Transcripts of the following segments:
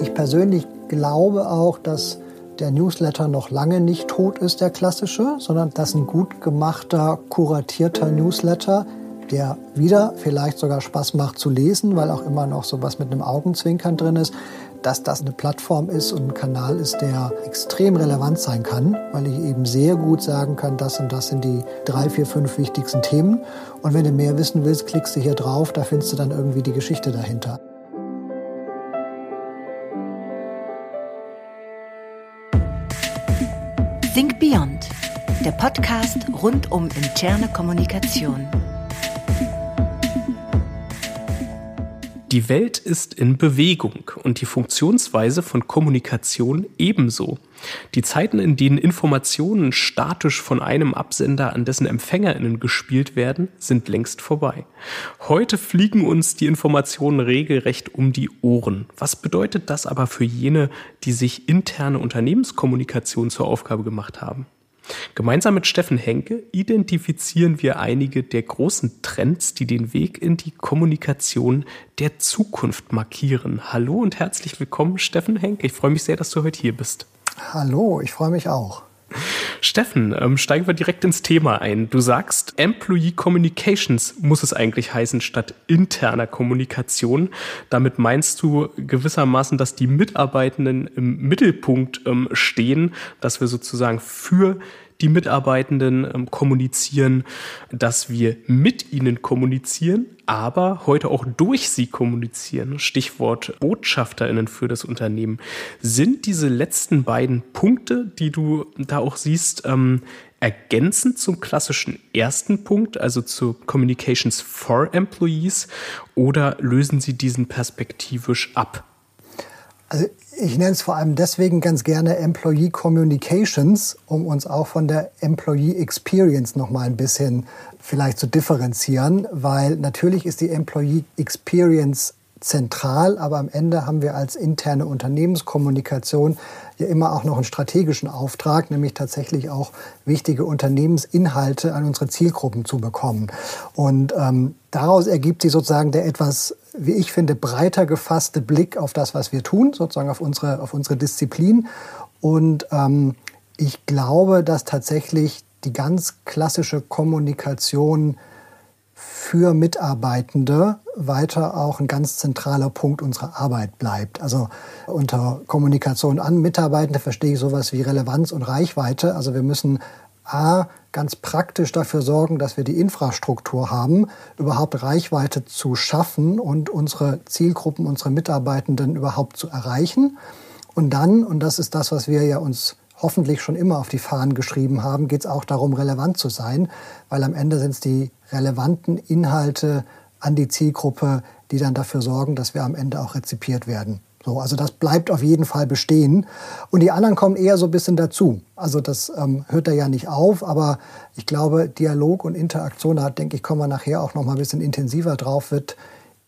Ich persönlich glaube auch, dass der Newsletter noch lange nicht tot ist, der klassische, sondern dass ein gut gemachter, kuratierter Newsletter, der wieder vielleicht sogar Spaß macht zu lesen, weil auch immer noch so was mit einem Augenzwinkern drin ist, dass das eine Plattform ist und ein Kanal ist, der extrem relevant sein kann, weil ich eben sehr gut sagen kann, das und das sind die drei, vier, fünf wichtigsten Themen. Und wenn du mehr wissen willst, klickst du hier drauf, da findest du dann irgendwie die Geschichte dahinter. Think Beyond, der Podcast rund um interne Kommunikation. Die Welt ist in Bewegung und die Funktionsweise von Kommunikation ebenso. Die Zeiten, in denen Informationen statisch von einem Absender an dessen EmpfängerInnen gespielt werden, sind längst vorbei. Heute fliegen uns die Informationen regelrecht um die Ohren. Was bedeutet das aber für jene, die sich interne Unternehmenskommunikation zur Aufgabe gemacht haben? Gemeinsam mit Steffen Henke identifizieren wir einige der großen Trends, die den Weg in die Kommunikation der Zukunft markieren. Hallo und herzlich willkommen, Steffen Henke. Ich freue mich sehr, dass du heute hier bist. Hallo, ich freue mich auch. Steffen, ähm, steigen wir direkt ins Thema ein. Du sagst, Employee Communications muss es eigentlich heißen statt interner Kommunikation. Damit meinst du gewissermaßen, dass die Mitarbeitenden im Mittelpunkt ähm, stehen, dass wir sozusagen für die Mitarbeitenden ähm, kommunizieren, dass wir mit ihnen kommunizieren, aber heute auch durch sie kommunizieren. Stichwort Botschafterinnen für das Unternehmen. Sind diese letzten beiden Punkte, die du da auch siehst, ähm, ergänzend zum klassischen ersten Punkt, also zu Communications for Employees, oder lösen sie diesen perspektivisch ab? Also ich nenne es vor allem deswegen ganz gerne Employee Communications, um uns auch von der Employee Experience noch mal ein bisschen vielleicht zu differenzieren, weil natürlich ist die Employee Experience zentral, aber am Ende haben wir als interne Unternehmenskommunikation ja immer auch noch einen strategischen Auftrag, nämlich tatsächlich auch wichtige Unternehmensinhalte an unsere Zielgruppen zu bekommen. Und ähm, daraus ergibt sich sozusagen der etwas, wie ich finde, breiter gefasste Blick auf das, was wir tun, sozusagen auf unsere, auf unsere Disziplin. Und ähm, ich glaube, dass tatsächlich die ganz klassische Kommunikation für Mitarbeitende weiter auch ein ganz zentraler Punkt unserer Arbeit bleibt. Also unter Kommunikation an Mitarbeitende verstehe ich sowas wie Relevanz und Reichweite. Also wir müssen A, ganz praktisch dafür sorgen, dass wir die Infrastruktur haben, überhaupt Reichweite zu schaffen und unsere Zielgruppen, unsere Mitarbeitenden überhaupt zu erreichen. Und dann, und das ist das, was wir ja uns hoffentlich schon immer auf die Fahnen geschrieben haben, geht es auch darum, relevant zu sein, weil am Ende sind es die relevanten Inhalte an die Zielgruppe, die dann dafür sorgen, dass wir am Ende auch rezipiert werden. So, also das bleibt auf jeden Fall bestehen. Und die anderen kommen eher so ein bisschen dazu. Also das ähm, hört da ja nicht auf, aber ich glaube, Dialog und Interaktion, da denke ich, kommen wir nachher auch noch mal ein bisschen intensiver drauf, wird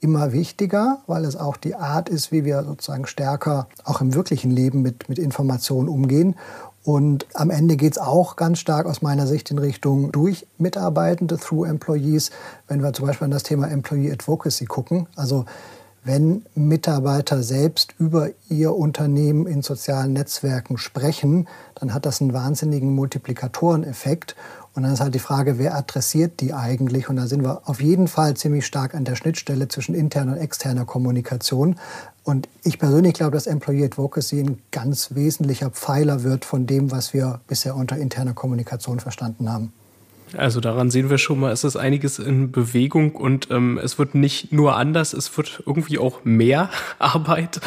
immer wichtiger, weil es auch die Art ist, wie wir sozusagen stärker auch im wirklichen Leben mit, mit Informationen umgehen. Und am Ende geht es auch ganz stark aus meiner Sicht in Richtung durch Mitarbeitende, through Employees, wenn wir zum Beispiel an das Thema Employee Advocacy gucken. Also wenn Mitarbeiter selbst über ihr Unternehmen in sozialen Netzwerken sprechen, dann hat das einen wahnsinnigen Multiplikatoreneffekt. Und dann ist halt die Frage, wer adressiert die eigentlich? Und da sind wir auf jeden Fall ziemlich stark an der Schnittstelle zwischen interner und externer Kommunikation. Und ich persönlich glaube, dass Employee Advocacy ein ganz wesentlicher Pfeiler wird von dem, was wir bisher unter interner Kommunikation verstanden haben. Also daran sehen wir schon mal, es ist einiges in Bewegung und ähm, es wird nicht nur anders, es wird irgendwie auch mehr Arbeit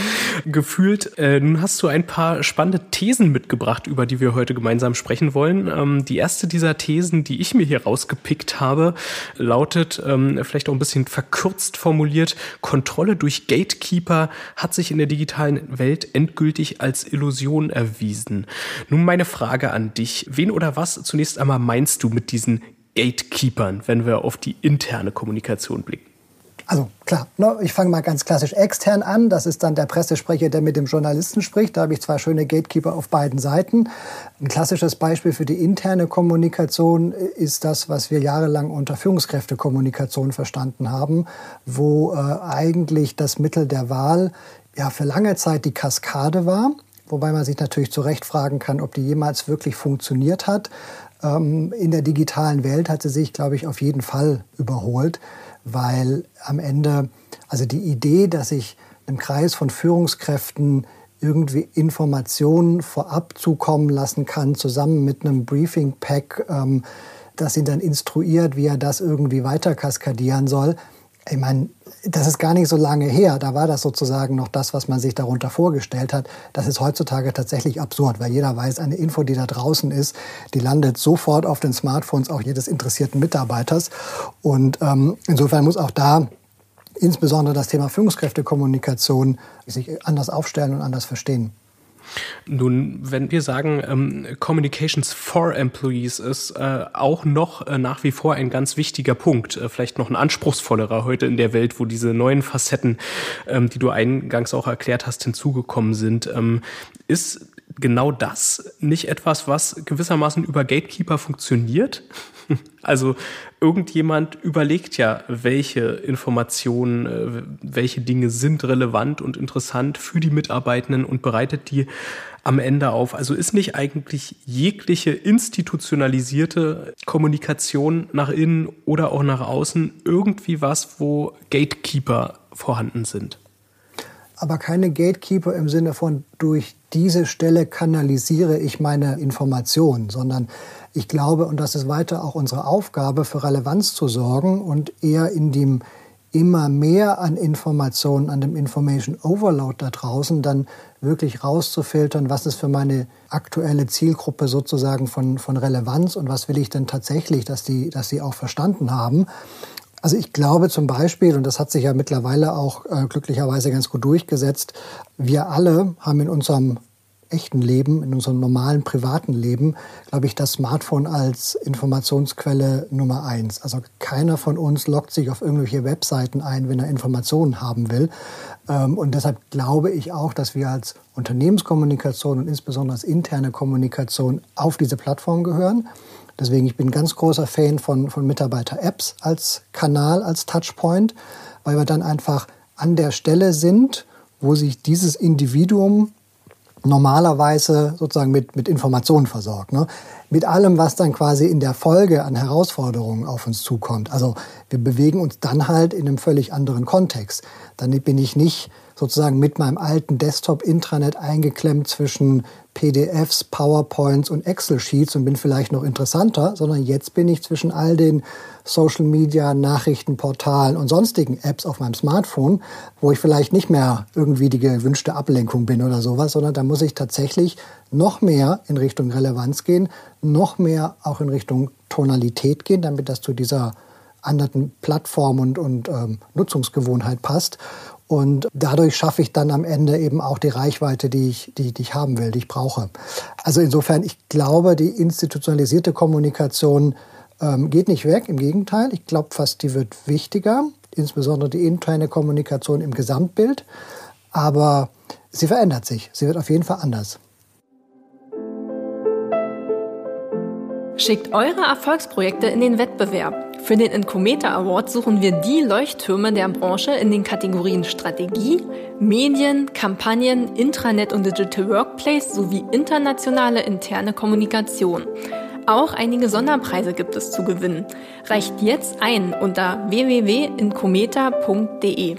gefühlt. Äh, nun hast du ein paar spannende Thesen mitgebracht, über die wir heute gemeinsam sprechen wollen. Ähm, die erste dieser Thesen, die ich mir hier rausgepickt habe, lautet, ähm, vielleicht auch ein bisschen verkürzt formuliert, Kontrolle durch Gatekeeper hat sich in der digitalen Welt endgültig als Illusion erwiesen. Nun meine Frage an dich. Wen oder was zunächst einmal meinst du mit diesen Gatekeepern, wenn wir auf die interne Kommunikation blicken? Also klar, ne, ich fange mal ganz klassisch extern an. Das ist dann der Pressesprecher, der mit dem Journalisten spricht. Da habe ich zwei schöne Gatekeeper auf beiden Seiten. Ein klassisches Beispiel für die interne Kommunikation ist das, was wir jahrelang unter Führungskräftekommunikation verstanden haben, wo äh, eigentlich das Mittel der Wahl ja für lange Zeit die Kaskade war. Wobei man sich natürlich zu Recht fragen kann, ob die jemals wirklich funktioniert hat. Ähm, in der digitalen Welt hat sie sich, glaube ich, auf jeden Fall überholt, weil am Ende, also die Idee, dass ich einem Kreis von Führungskräften irgendwie Informationen vorab zukommen lassen kann, zusammen mit einem Briefing-Pack, ähm, das ihn dann instruiert, wie er das irgendwie weiter kaskadieren soll, ich meine, das ist gar nicht so lange her. Da war das sozusagen noch das, was man sich darunter vorgestellt hat. Das ist heutzutage tatsächlich absurd, weil jeder weiß, eine Info, die da draußen ist, die landet sofort auf den Smartphones auch jedes interessierten Mitarbeiters. Und ähm, insofern muss auch da insbesondere das Thema Führungskräftekommunikation sich anders aufstellen und anders verstehen. Nun, wenn wir sagen, ähm, Communications for Employees ist äh, auch noch äh, nach wie vor ein ganz wichtiger Punkt, äh, vielleicht noch ein anspruchsvollerer heute in der Welt, wo diese neuen Facetten, ähm, die du eingangs auch erklärt hast, hinzugekommen sind. Ähm, ist genau das nicht etwas, was gewissermaßen über Gatekeeper funktioniert? Also irgendjemand überlegt ja, welche Informationen, äh, welche Dinge sind relevant und interessant für die Mitarbeitenden und bereitet die am Ende auf. Also ist nicht eigentlich jegliche institutionalisierte Kommunikation nach innen oder auch nach außen irgendwie was, wo Gatekeeper vorhanden sind? aber keine Gatekeeper im Sinne von durch diese Stelle kanalisiere ich meine Informationen, sondern ich glaube, und das ist weiter auch unsere Aufgabe, für Relevanz zu sorgen und eher in dem immer mehr an Informationen, an dem Information Overload da draußen, dann wirklich rauszufiltern, was ist für meine aktuelle Zielgruppe sozusagen von, von Relevanz und was will ich denn tatsächlich, dass die, dass sie auch verstanden haben. Also ich glaube zum Beispiel, und das hat sich ja mittlerweile auch äh, glücklicherweise ganz gut durchgesetzt, wir alle haben in unserem echten Leben, in unserem normalen privaten Leben, glaube ich, das Smartphone als Informationsquelle Nummer eins. Also keiner von uns loggt sich auf irgendwelche Webseiten ein, wenn er Informationen haben will. Ähm, und deshalb glaube ich auch, dass wir als Unternehmenskommunikation und insbesondere als interne Kommunikation auf diese Plattform gehören. Deswegen, ich bin ein ganz großer Fan von, von Mitarbeiter-Apps als Kanal, als Touchpoint, weil wir dann einfach an der Stelle sind, wo sich dieses Individuum normalerweise sozusagen mit, mit Informationen versorgt. Ne? Mit allem, was dann quasi in der Folge an Herausforderungen auf uns zukommt. Also wir bewegen uns dann halt in einem völlig anderen Kontext. Dann bin ich nicht sozusagen mit meinem alten Desktop-Intranet eingeklemmt zwischen PDFs, PowerPoints und Excel-Sheets und bin vielleicht noch interessanter, sondern jetzt bin ich zwischen all den Social Media, Nachrichtenportalen und sonstigen Apps auf meinem Smartphone, wo ich vielleicht nicht mehr irgendwie die gewünschte Ablenkung bin oder sowas, sondern da muss ich tatsächlich noch mehr in Richtung Relevanz gehen, noch mehr auch in Richtung Tonalität gehen, damit das zu dieser anderen Plattform und, und ähm, Nutzungsgewohnheit passt. Und dadurch schaffe ich dann am Ende eben auch die Reichweite, die ich, die, die ich haben will, die ich brauche. Also insofern, ich glaube, die institutionalisierte Kommunikation ähm, geht nicht weg, im Gegenteil. Ich glaube fast, die wird wichtiger, insbesondere die interne Kommunikation im Gesamtbild. Aber sie verändert sich. Sie wird auf jeden Fall anders. Schickt eure Erfolgsprojekte in den Wettbewerb. Für den Incometer Award suchen wir die Leuchttürme der Branche in den Kategorien Strategie, Medien, Kampagnen, Intranet und Digital Workplace sowie internationale interne Kommunikation. Auch einige Sonderpreise gibt es zu gewinnen. Reicht jetzt ein unter www.incometa.de.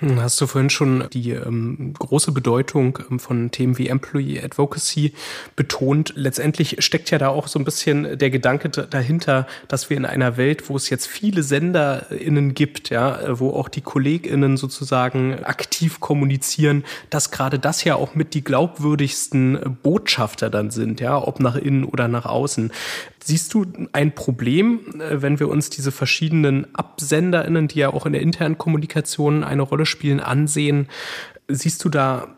Hm, hast du vorhin schon die ähm, große Bedeutung ähm, von Themen wie Employee Advocacy betont? Letztendlich steckt ja da auch so ein bisschen der Gedanke dahinter, dass wir in einer Welt, wo es jetzt viele SenderInnen gibt, ja, wo auch die KollegInnen sozusagen aktiv kommunizieren, dass gerade das ja auch mit die glaubwürdigsten Botschafter dann sind, ja, ob nach innen oder nach außen. Siehst du ein Problem, äh, wenn wir uns diese verschiedenen AbsenderInnen, die ja auch in der internen Kommunikation eine Rolle spielen, ansehen. Siehst du da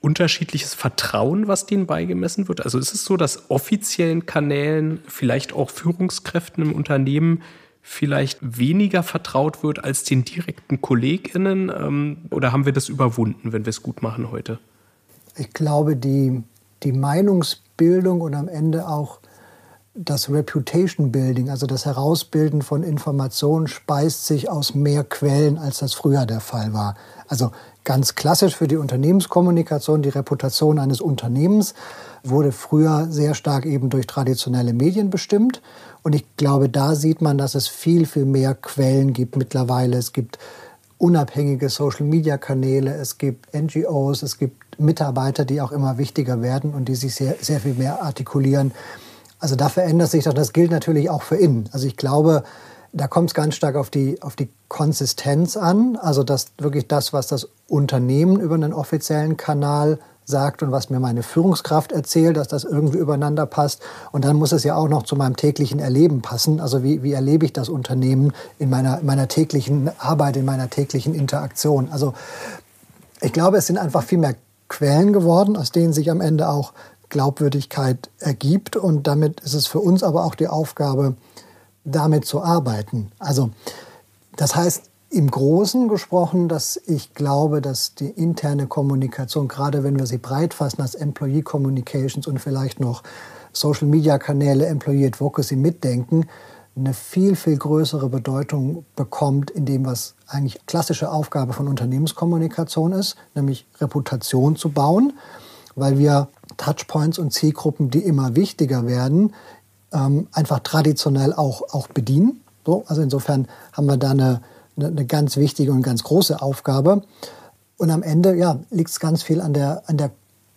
unterschiedliches Vertrauen, was denen beigemessen wird? Also ist es so, dass offiziellen Kanälen, vielleicht auch Führungskräften im Unternehmen, vielleicht weniger vertraut wird als den direkten KollegInnen? Ähm, oder haben wir das überwunden, wenn wir es gut machen heute? Ich glaube, die, die Meinungsbildung und am Ende auch das Reputation Building, also das Herausbilden von Informationen, speist sich aus mehr Quellen, als das früher der Fall war. Also ganz klassisch für die Unternehmenskommunikation, die Reputation eines Unternehmens wurde früher sehr stark eben durch traditionelle Medien bestimmt. Und ich glaube, da sieht man, dass es viel, viel mehr Quellen gibt mittlerweile. Es gibt unabhängige Social-Media-Kanäle, es gibt NGOs, es gibt Mitarbeiter, die auch immer wichtiger werden und die sich sehr, sehr viel mehr artikulieren. Also da verändert sich das. Das gilt natürlich auch für innen. Also ich glaube, da kommt es ganz stark auf die, auf die Konsistenz an. Also dass wirklich das, was das Unternehmen über einen offiziellen Kanal sagt und was mir meine Führungskraft erzählt, dass das irgendwie übereinander passt. Und dann muss es ja auch noch zu meinem täglichen Erleben passen. Also wie, wie erlebe ich das Unternehmen in meiner, in meiner täglichen Arbeit, in meiner täglichen Interaktion. Also ich glaube, es sind einfach viel mehr Quellen geworden, aus denen sich am Ende auch Glaubwürdigkeit ergibt. Und damit ist es für uns aber auch die Aufgabe, damit zu arbeiten. Also das heißt im Großen gesprochen, dass ich glaube, dass die interne Kommunikation, gerade wenn wir sie breit fassen als Employee Communications und vielleicht noch Social-Media-Kanäle, Employee Advocacy mitdenken, eine viel, viel größere Bedeutung bekommt in dem, was eigentlich klassische Aufgabe von Unternehmenskommunikation ist, nämlich Reputation zu bauen, weil wir Touchpoints und Zielgruppen, die immer wichtiger werden, ähm, einfach traditionell auch, auch bedienen. So, also insofern haben wir da eine, eine, eine ganz wichtige und ganz große Aufgabe. Und am Ende ja, liegt es ganz viel an der, an der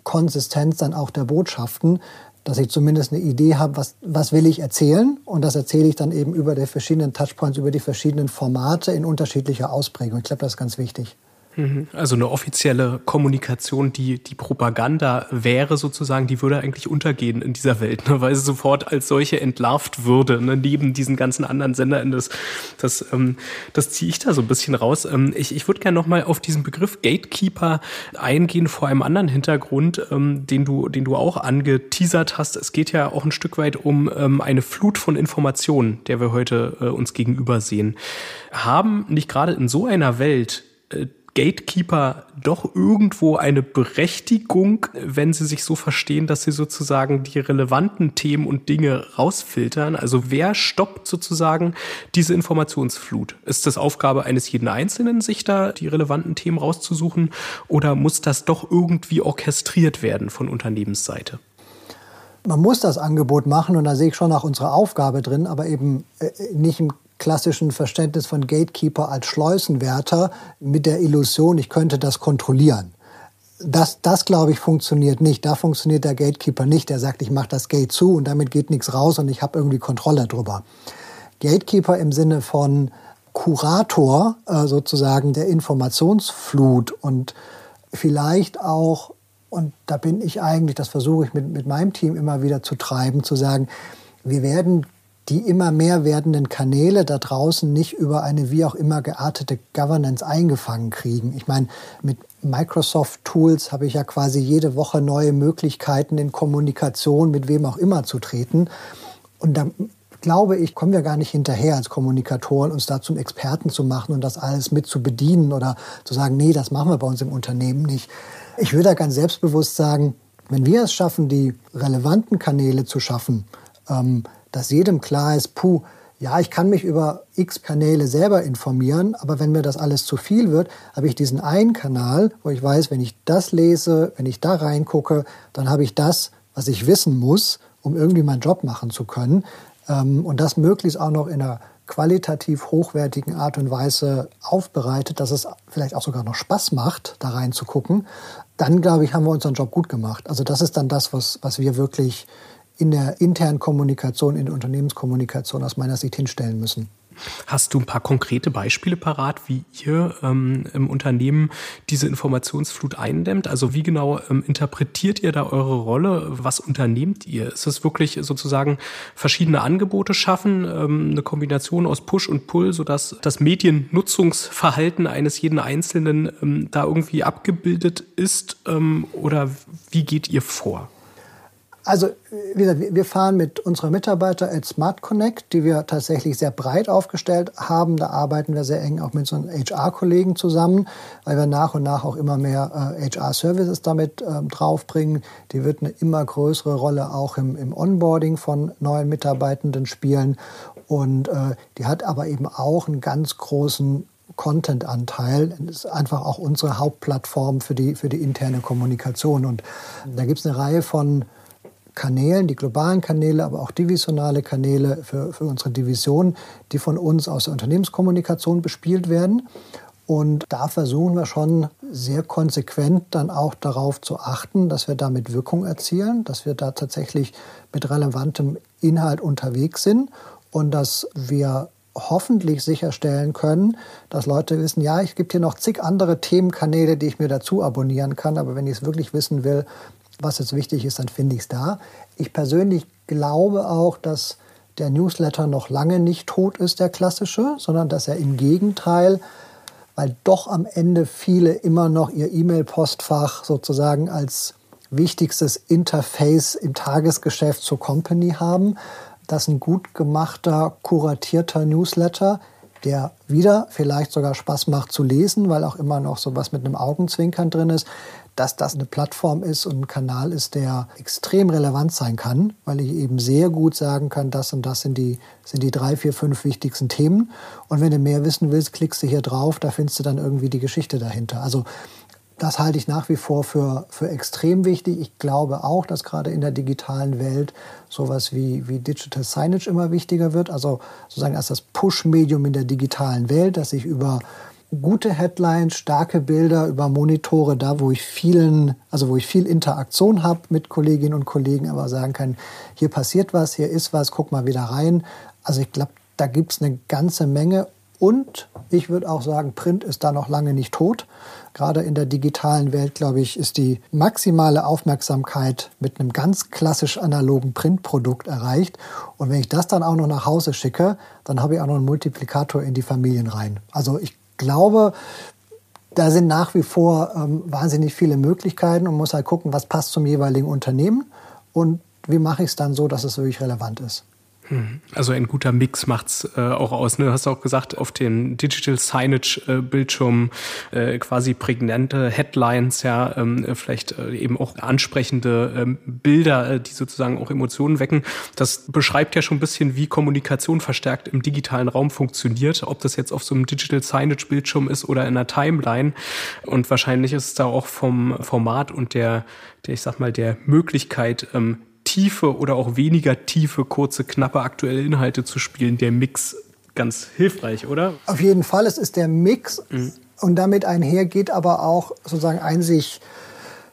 Konsistenz dann auch der Botschaften, dass ich zumindest eine Idee habe, was, was will ich erzählen. Und das erzähle ich dann eben über die verschiedenen Touchpoints, über die verschiedenen Formate in unterschiedlicher Ausprägung. Ich glaube, das ist ganz wichtig. Mhm. Also eine offizielle Kommunikation, die die Propaganda wäre sozusagen, die würde eigentlich untergehen in dieser Welt, ne, weil sie sofort als solche entlarvt würde, ne, neben diesen ganzen anderen Sendern. Das, das, ähm, das ziehe ich da so ein bisschen raus. Ähm, ich ich würde gerne nochmal auf diesen Begriff Gatekeeper eingehen vor einem anderen Hintergrund, ähm, den, du, den du auch angeteasert hast. Es geht ja auch ein Stück weit um ähm, eine Flut von Informationen, der wir heute äh, uns gegenüber sehen. Haben nicht gerade in so einer Welt äh, Gatekeeper doch irgendwo eine Berechtigung, wenn sie sich so verstehen, dass sie sozusagen die relevanten Themen und Dinge rausfiltern? Also wer stoppt sozusagen diese Informationsflut? Ist das Aufgabe eines jeden Einzelnen, sich da die relevanten Themen rauszusuchen? Oder muss das doch irgendwie orchestriert werden von Unternehmensseite? Man muss das Angebot machen und da sehe ich schon auch unsere Aufgabe drin, aber eben äh, nicht im klassischen Verständnis von Gatekeeper als Schleusenwärter mit der Illusion, ich könnte das kontrollieren. Das, das glaube ich, funktioniert nicht. Da funktioniert der Gatekeeper nicht. Der sagt, ich mache das Gate zu und damit geht nichts raus und ich habe irgendwie Kontrolle drüber. Gatekeeper im Sinne von Kurator äh, sozusagen der Informationsflut und vielleicht auch, und da bin ich eigentlich, das versuche ich mit, mit meinem Team immer wieder zu treiben, zu sagen, wir werden die immer mehr werdenden Kanäle da draußen nicht über eine wie auch immer geartete Governance eingefangen kriegen. Ich meine, mit Microsoft Tools habe ich ja quasi jede Woche neue Möglichkeiten in Kommunikation mit wem auch immer zu treten. Und da glaube ich, kommen wir gar nicht hinterher als Kommunikatoren, uns da zum Experten zu machen und das alles mit zu bedienen oder zu sagen, nee, das machen wir bei uns im Unternehmen nicht. Ich würde da ganz selbstbewusst sagen, wenn wir es schaffen, die relevanten Kanäle zu schaffen, ähm, dass jedem klar ist, puh, ja, ich kann mich über x Kanäle selber informieren, aber wenn mir das alles zu viel wird, habe ich diesen einen Kanal, wo ich weiß, wenn ich das lese, wenn ich da reingucke, dann habe ich das, was ich wissen muss, um irgendwie meinen Job machen zu können. Ähm, und das möglichst auch noch in einer qualitativ hochwertigen Art und Weise aufbereitet, dass es vielleicht auch sogar noch Spaß macht, da reinzugucken, dann glaube ich, haben wir unseren Job gut gemacht. Also das ist dann das, was, was wir wirklich in der internen Kommunikation, in der Unternehmenskommunikation aus meiner Sicht hinstellen müssen. Hast du ein paar konkrete Beispiele parat, wie ihr ähm, im Unternehmen diese Informationsflut eindämmt? Also wie genau ähm, interpretiert ihr da eure Rolle? Was unternehmt ihr? Ist es wirklich sozusagen verschiedene Angebote schaffen, ähm, eine Kombination aus Push und Pull, sodass das Mediennutzungsverhalten eines jeden Einzelnen ähm, da irgendwie abgebildet ist? Ähm, oder wie geht ihr vor? Also, wie gesagt, wir fahren mit unserer Mitarbeiter at Smart Connect, die wir tatsächlich sehr breit aufgestellt haben. Da arbeiten wir sehr eng auch mit unseren HR-Kollegen zusammen, weil wir nach und nach auch immer mehr äh, HR-Services damit äh, draufbringen. Die wird eine immer größere Rolle auch im, Onboarding von neuen Mitarbeitenden spielen. Und äh, die hat aber eben auch einen ganz großen Content-Anteil. Ist einfach auch unsere Hauptplattform für die, für die interne Kommunikation. Und da gibt es eine Reihe von Kanälen, die globalen Kanäle, aber auch divisionale Kanäle für, für unsere Division, die von uns aus der Unternehmenskommunikation bespielt werden. Und da versuchen wir schon sehr konsequent dann auch darauf zu achten, dass wir damit Wirkung erzielen, dass wir da tatsächlich mit relevantem Inhalt unterwegs sind und dass wir hoffentlich sicherstellen können, dass Leute wissen, ja, es gibt hier noch zig andere Themenkanäle, die ich mir dazu abonnieren kann, aber wenn ich es wirklich wissen will, was jetzt wichtig ist, dann finde ich es da. Ich persönlich glaube auch, dass der Newsletter noch lange nicht tot ist, der klassische, sondern dass er im Gegenteil, weil doch am Ende viele immer noch ihr E-Mail-Postfach sozusagen als wichtigstes Interface im Tagesgeschäft zur Company haben, dass ein gut gemachter, kuratierter Newsletter, der wieder vielleicht sogar Spaß macht zu lesen, weil auch immer noch so was mit einem Augenzwinkern drin ist, dass das eine Plattform ist und ein Kanal ist, der extrem relevant sein kann, weil ich eben sehr gut sagen kann, das und das sind die, sind die drei, vier, fünf wichtigsten Themen. Und wenn du mehr wissen willst, klickst du hier drauf, da findest du dann irgendwie die Geschichte dahinter. Also das halte ich nach wie vor für, für extrem wichtig. Ich glaube auch, dass gerade in der digitalen Welt sowas wie, wie Digital Signage immer wichtiger wird. Also sozusagen als das Push-Medium in der digitalen Welt, dass ich über gute Headlines, starke Bilder über Monitore, da wo ich vielen, also wo ich viel Interaktion habe mit Kolleginnen und Kollegen, aber sagen kann, hier passiert was, hier ist was, guck mal wieder rein. Also ich glaube, da gibt es eine ganze Menge und ich würde auch sagen, Print ist da noch lange nicht tot. Gerade in der digitalen Welt, glaube ich, ist die maximale Aufmerksamkeit mit einem ganz klassisch analogen Printprodukt erreicht. Und wenn ich das dann auch noch nach Hause schicke, dann habe ich auch noch einen Multiplikator in die Familien rein. Also ich glaube, da sind nach wie vor ähm, wahnsinnig viele Möglichkeiten und muss halt gucken, was passt zum jeweiligen Unternehmen und wie mache ich es dann so, dass es wirklich relevant ist. Hm. Also ein guter Mix macht's äh, auch aus. Ne? Du hast auch gesagt, auf den Digital Signage äh, äh, quasi prägnante Headlines, ja, ähm, vielleicht äh, eben auch ansprechende ähm, Bilder, äh, die sozusagen auch Emotionen wecken. Das beschreibt ja schon ein bisschen, wie Kommunikation verstärkt im digitalen Raum funktioniert, ob das jetzt auf so einem Digital Signage Bildschirm ist oder in einer Timeline. Und wahrscheinlich ist es da auch vom Format und der, der ich sag mal, der Möglichkeit, ähm, tiefe oder auch weniger tiefe, kurze, knappe aktuelle Inhalte zu spielen, der Mix ganz hilfreich, oder? Auf jeden Fall, es ist der Mix mhm. und damit einhergeht aber auch sozusagen ein sich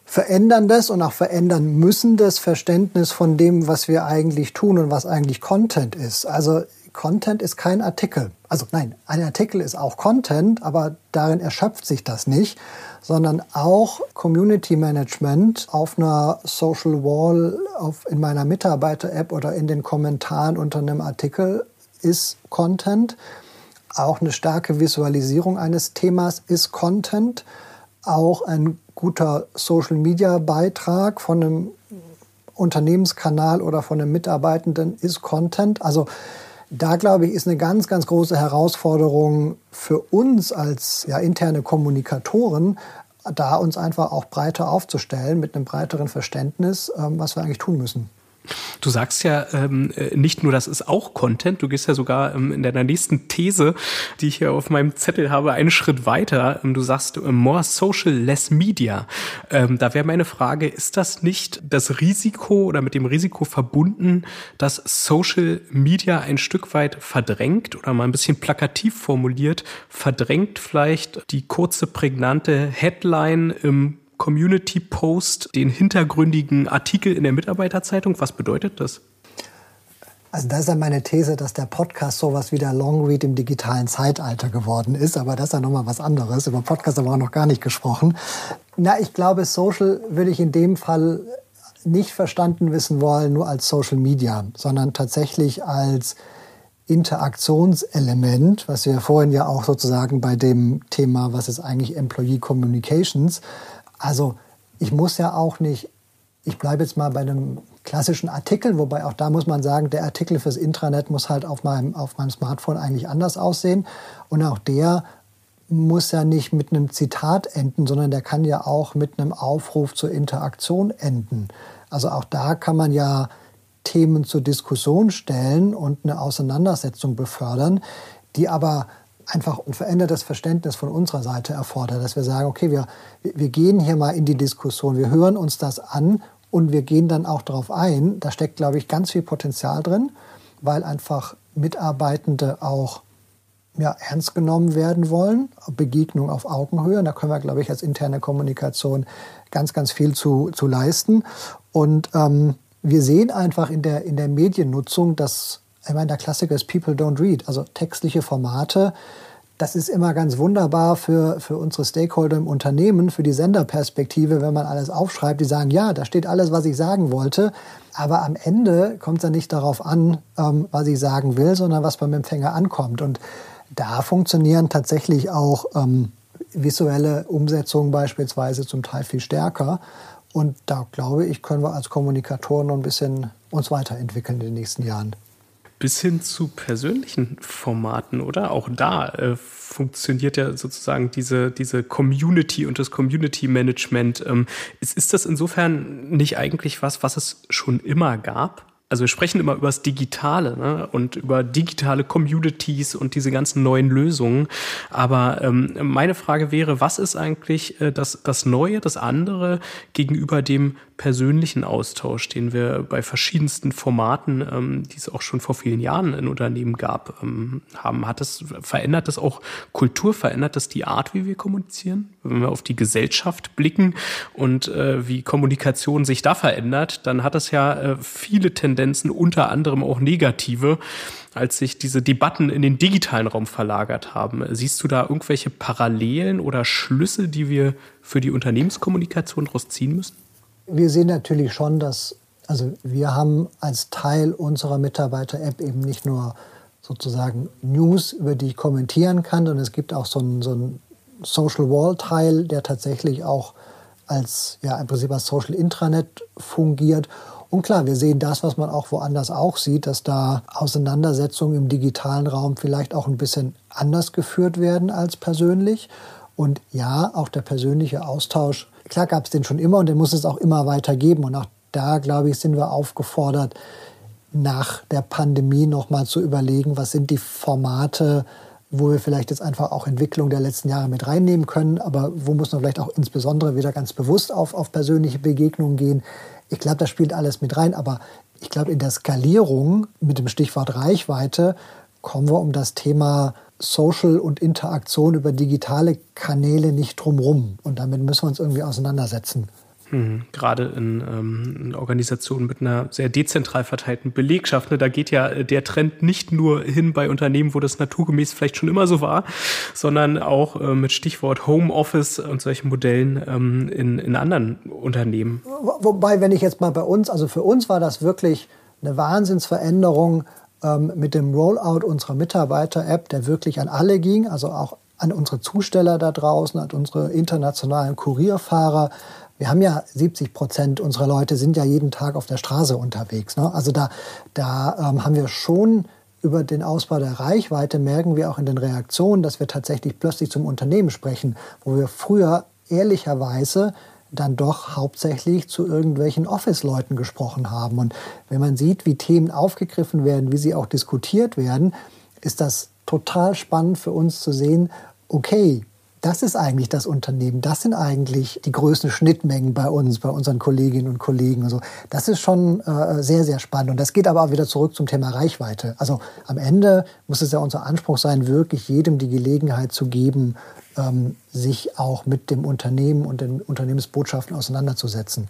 veränderndes und auch verändern müssendes Verständnis von dem, was wir eigentlich tun und was eigentlich Content ist. Also Content ist kein Artikel. Also nein, ein Artikel ist auch Content, aber darin erschöpft sich das nicht, sondern auch Community Management auf einer Social Wall, auf, in meiner Mitarbeiter-App oder in den Kommentaren unter einem Artikel ist Content. Auch eine starke Visualisierung eines Themas ist Content. Auch ein guter Social-Media-Beitrag von einem Unternehmenskanal oder von einem Mitarbeitenden ist Content. Also da glaube ich, ist eine ganz, ganz große Herausforderung für uns als ja, interne Kommunikatoren, da uns einfach auch breiter aufzustellen mit einem breiteren Verständnis, ähm, was wir eigentlich tun müssen. Du sagst ja ähm, äh, nicht nur, das ist auch Content, du gehst ja sogar ähm, in deiner nächsten These, die ich hier auf meinem Zettel habe, einen Schritt weiter. Ähm, du sagst äh, more social, less media. Ähm, da wäre meine Frage, ist das nicht das Risiko oder mit dem Risiko verbunden, dass Social Media ein Stück weit verdrängt oder mal ein bisschen plakativ formuliert, verdrängt vielleicht die kurze, prägnante Headline im Community Post den hintergründigen Artikel in der Mitarbeiterzeitung. Was bedeutet das? Also das ist ja meine These, dass der Podcast sowas wie der Longread im digitalen Zeitalter geworden ist. Aber das ist ja nochmal was anderes. Über Podcast haben wir auch noch gar nicht gesprochen. Na, ich glaube, Social würde ich in dem Fall nicht verstanden wissen wollen, nur als Social Media, sondern tatsächlich als Interaktionselement, was wir vorhin ja auch sozusagen bei dem Thema, was ist eigentlich Employee Communications, also ich muss ja auch nicht, ich bleibe jetzt mal bei einem klassischen Artikel, wobei auch da muss man sagen, der Artikel fürs Intranet muss halt auf meinem, auf meinem Smartphone eigentlich anders aussehen. Und auch der muss ja nicht mit einem Zitat enden, sondern der kann ja auch mit einem Aufruf zur Interaktion enden. Also auch da kann man ja Themen zur Diskussion stellen und eine Auseinandersetzung befördern, die aber einfach ein verändertes Verständnis von unserer Seite erfordert, dass wir sagen, okay, wir, wir gehen hier mal in die Diskussion, wir hören uns das an und wir gehen dann auch darauf ein. Da steckt, glaube ich, ganz viel Potenzial drin, weil einfach Mitarbeitende auch ja, ernst genommen werden wollen, Begegnung auf Augenhöhe. Und da können wir, glaube ich, als interne Kommunikation ganz, ganz viel zu, zu leisten. Und ähm, wir sehen einfach in der, in der Mediennutzung, dass ich meine, der Klassiker ist People Don't Read, also textliche Formate. Das ist immer ganz wunderbar für, für unsere Stakeholder im Unternehmen, für die Senderperspektive, wenn man alles aufschreibt. Die sagen, ja, da steht alles, was ich sagen wollte. Aber am Ende kommt es ja nicht darauf an, ähm, was ich sagen will, sondern was beim Empfänger ankommt. Und da funktionieren tatsächlich auch ähm, visuelle Umsetzungen beispielsweise zum Teil viel stärker. Und da glaube ich, können wir als Kommunikatoren noch ein bisschen uns weiterentwickeln in den nächsten Jahren bis hin zu persönlichen Formaten, oder? Auch da äh, funktioniert ja sozusagen diese, diese Community und das Community Management. Ähm, ist, ist das insofern nicht eigentlich was, was es schon immer gab? also wir sprechen immer über das Digitale ne? und über digitale Communities und diese ganzen neuen Lösungen. Aber ähm, meine Frage wäre, was ist eigentlich äh, das, das Neue, das andere gegenüber dem persönlichen Austausch, den wir bei verschiedensten Formaten, ähm, die es auch schon vor vielen Jahren in Unternehmen gab, ähm, haben? Hat das, verändert das auch Kultur, verändert das die Art, wie wir kommunizieren? Wenn wir auf die Gesellschaft blicken und äh, wie Kommunikation sich da verändert, dann hat das ja äh, viele Tendenzen unter anderem auch negative, als sich diese Debatten in den digitalen Raum verlagert haben. Siehst du da irgendwelche Parallelen oder Schlüsse, die wir für die Unternehmenskommunikation daraus ziehen müssen? Wir sehen natürlich schon, dass, also wir haben als Teil unserer Mitarbeiter-App eben nicht nur sozusagen News, über die ich kommentieren kann, sondern es gibt auch so einen, so einen Social Wall-Teil, der tatsächlich auch als ja, im Prinzip als Social Intranet fungiert und klar, wir sehen das, was man auch woanders auch sieht, dass da Auseinandersetzungen im digitalen Raum vielleicht auch ein bisschen anders geführt werden als persönlich. Und ja, auch der persönliche Austausch, klar gab es den schon immer und den muss es auch immer weiter geben. Und auch da, glaube ich, sind wir aufgefordert, nach der Pandemie nochmal zu überlegen, was sind die Formate, wo wir vielleicht jetzt einfach auch Entwicklung der letzten Jahre mit reinnehmen können, aber wo muss man vielleicht auch insbesondere wieder ganz bewusst auf, auf persönliche Begegnungen gehen. Ich glaube, das spielt alles mit rein, aber ich glaube, in der Skalierung mit dem Stichwort Reichweite kommen wir um das Thema Social und Interaktion über digitale Kanäle nicht drumrum. Und damit müssen wir uns irgendwie auseinandersetzen. Mhm. Gerade in, ähm, in, Organisationen mit einer sehr dezentral verteilten Belegschaft. Ne, da geht ja der Trend nicht nur hin bei Unternehmen, wo das naturgemäß vielleicht schon immer so war, sondern auch äh, mit Stichwort Homeoffice und solchen Modellen ähm, in, in anderen Unternehmen. Wobei, wenn ich jetzt mal bei uns, also für uns war das wirklich eine Wahnsinnsveränderung ähm, mit dem Rollout unserer Mitarbeiter-App, der wirklich an alle ging, also auch an unsere Zusteller da draußen, an unsere internationalen Kurierfahrer, wir haben ja 70 Prozent unserer Leute sind ja jeden Tag auf der Straße unterwegs. Ne? Also da, da ähm, haben wir schon über den Ausbau der Reichweite merken wir auch in den Reaktionen, dass wir tatsächlich plötzlich zum Unternehmen sprechen, wo wir früher ehrlicherweise dann doch hauptsächlich zu irgendwelchen Office-Leuten gesprochen haben. Und wenn man sieht, wie Themen aufgegriffen werden, wie sie auch diskutiert werden, ist das total spannend für uns zu sehen, okay, das ist eigentlich das Unternehmen. Das sind eigentlich die größten Schnittmengen bei uns, bei unseren Kolleginnen und Kollegen. Also das ist schon äh, sehr, sehr spannend. Und das geht aber auch wieder zurück zum Thema Reichweite. Also am Ende muss es ja unser Anspruch sein, wirklich jedem die Gelegenheit zu geben, ähm, sich auch mit dem Unternehmen und den Unternehmensbotschaften auseinanderzusetzen.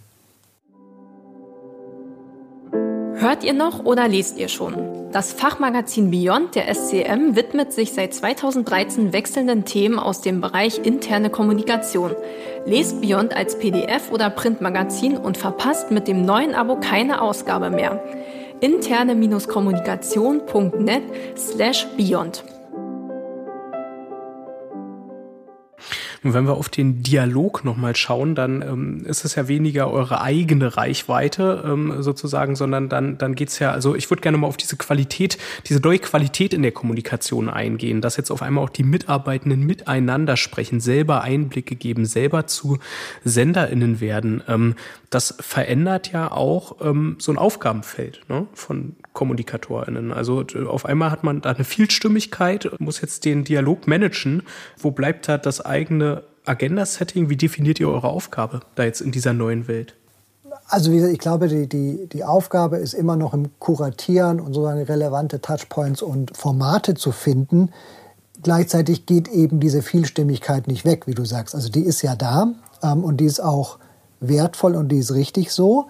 Hört ihr noch oder lest ihr schon? Das Fachmagazin Beyond der SCM widmet sich seit 2013 wechselnden Themen aus dem Bereich interne Kommunikation. Lest Beyond als PDF oder Printmagazin und verpasst mit dem neuen Abo keine Ausgabe mehr. interne-kommunikation.net slash beyond. Und wenn wir auf den Dialog nochmal schauen, dann ähm, ist es ja weniger eure eigene Reichweite ähm, sozusagen, sondern dann, dann geht's ja, also ich würde gerne mal auf diese Qualität, diese neue Qualität in der Kommunikation eingehen, dass jetzt auf einmal auch die Mitarbeitenden miteinander sprechen, selber Einblicke geben, selber zu SenderInnen werden. Ähm, das verändert ja auch ähm, so ein Aufgabenfeld ne, von KommunikatorInnen. Also auf einmal hat man da eine Vielstimmigkeit, muss jetzt den Dialog managen. Wo bleibt da das eigene Agenda-Setting? Wie definiert ihr eure Aufgabe da jetzt in dieser neuen Welt? Also wie gesagt, ich glaube, die, die, die Aufgabe ist immer noch im Kuratieren und sozusagen relevante Touchpoints und Formate zu finden. Gleichzeitig geht eben diese Vielstimmigkeit nicht weg, wie du sagst. Also die ist ja da ähm, und die ist auch wertvoll und die ist richtig so.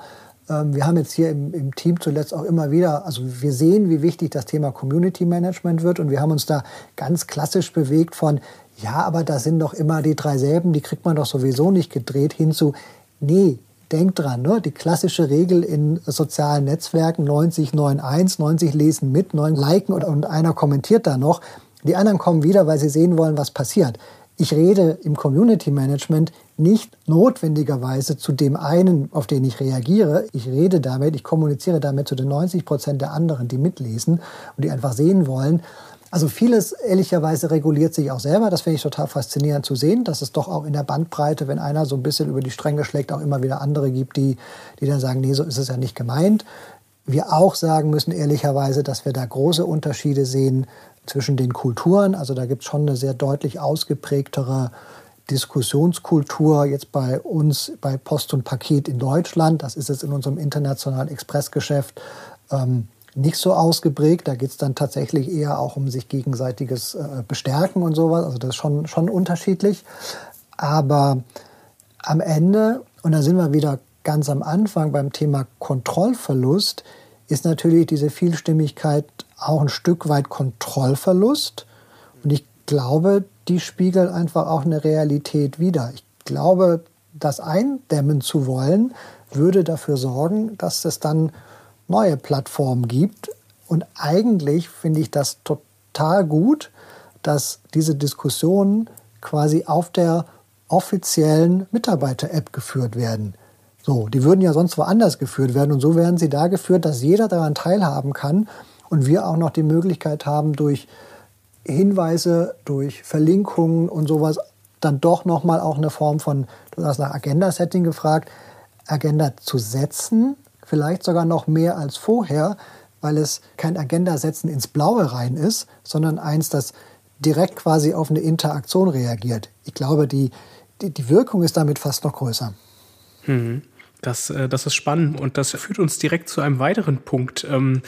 Ähm, wir haben jetzt hier im, im, Team zuletzt auch immer wieder, also wir sehen, wie wichtig das Thema Community Management wird und wir haben uns da ganz klassisch bewegt von, ja, aber da sind doch immer die drei selben, die kriegt man doch sowieso nicht gedreht, hin zu, nee, denkt dran, ne? die klassische Regel in sozialen Netzwerken 90, 91, 90 lesen mit, 9 liken und, und einer kommentiert da noch. Die anderen kommen wieder, weil sie sehen wollen, was passiert. Ich rede im Community Management nicht notwendigerweise zu dem einen, auf den ich reagiere. Ich rede damit, ich kommuniziere damit zu den 90 Prozent der anderen, die mitlesen und die einfach sehen wollen. Also vieles ehrlicherweise reguliert sich auch selber. Das finde ich total faszinierend zu sehen, dass es doch auch in der Bandbreite, wenn einer so ein bisschen über die Stränge schlägt, auch immer wieder andere gibt, die, die dann sagen, nee, so ist es ja nicht gemeint. Wir auch sagen müssen ehrlicherweise, dass wir da große Unterschiede sehen zwischen den Kulturen. Also da gibt es schon eine sehr deutlich ausgeprägtere Diskussionskultur jetzt bei uns bei Post und Paket in Deutschland. Das ist jetzt in unserem internationalen Expressgeschäft ähm, nicht so ausgeprägt. Da geht es dann tatsächlich eher auch um sich gegenseitiges äh, Bestärken und sowas. Also das ist schon, schon unterschiedlich. Aber am Ende, und da sind wir wieder ganz am Anfang beim Thema Kontrollverlust, ist natürlich diese Vielstimmigkeit auch ein Stück weit Kontrollverlust. Und ich glaube, die spiegeln einfach auch eine Realität wider. Ich glaube, das eindämmen zu wollen, würde dafür sorgen, dass es dann neue Plattformen gibt. Und eigentlich finde ich das total gut, dass diese Diskussionen quasi auf der offiziellen Mitarbeiter-App geführt werden. So, die würden ja sonst woanders geführt werden und so werden sie da geführt, dass jeder daran teilhaben kann und wir auch noch die Möglichkeit haben, durch Hinweise, durch Verlinkungen und sowas dann doch nochmal auch eine Form von, du hast nach Agenda-Setting gefragt, Agenda zu setzen, vielleicht sogar noch mehr als vorher, weil es kein Agenda-Setzen ins Blaue rein ist, sondern eins, das direkt quasi auf eine Interaktion reagiert. Ich glaube, die, die, die Wirkung ist damit fast noch größer. Mhm. Das, äh, das ist spannend und das führt uns direkt zu einem weiteren Punkt, ähm,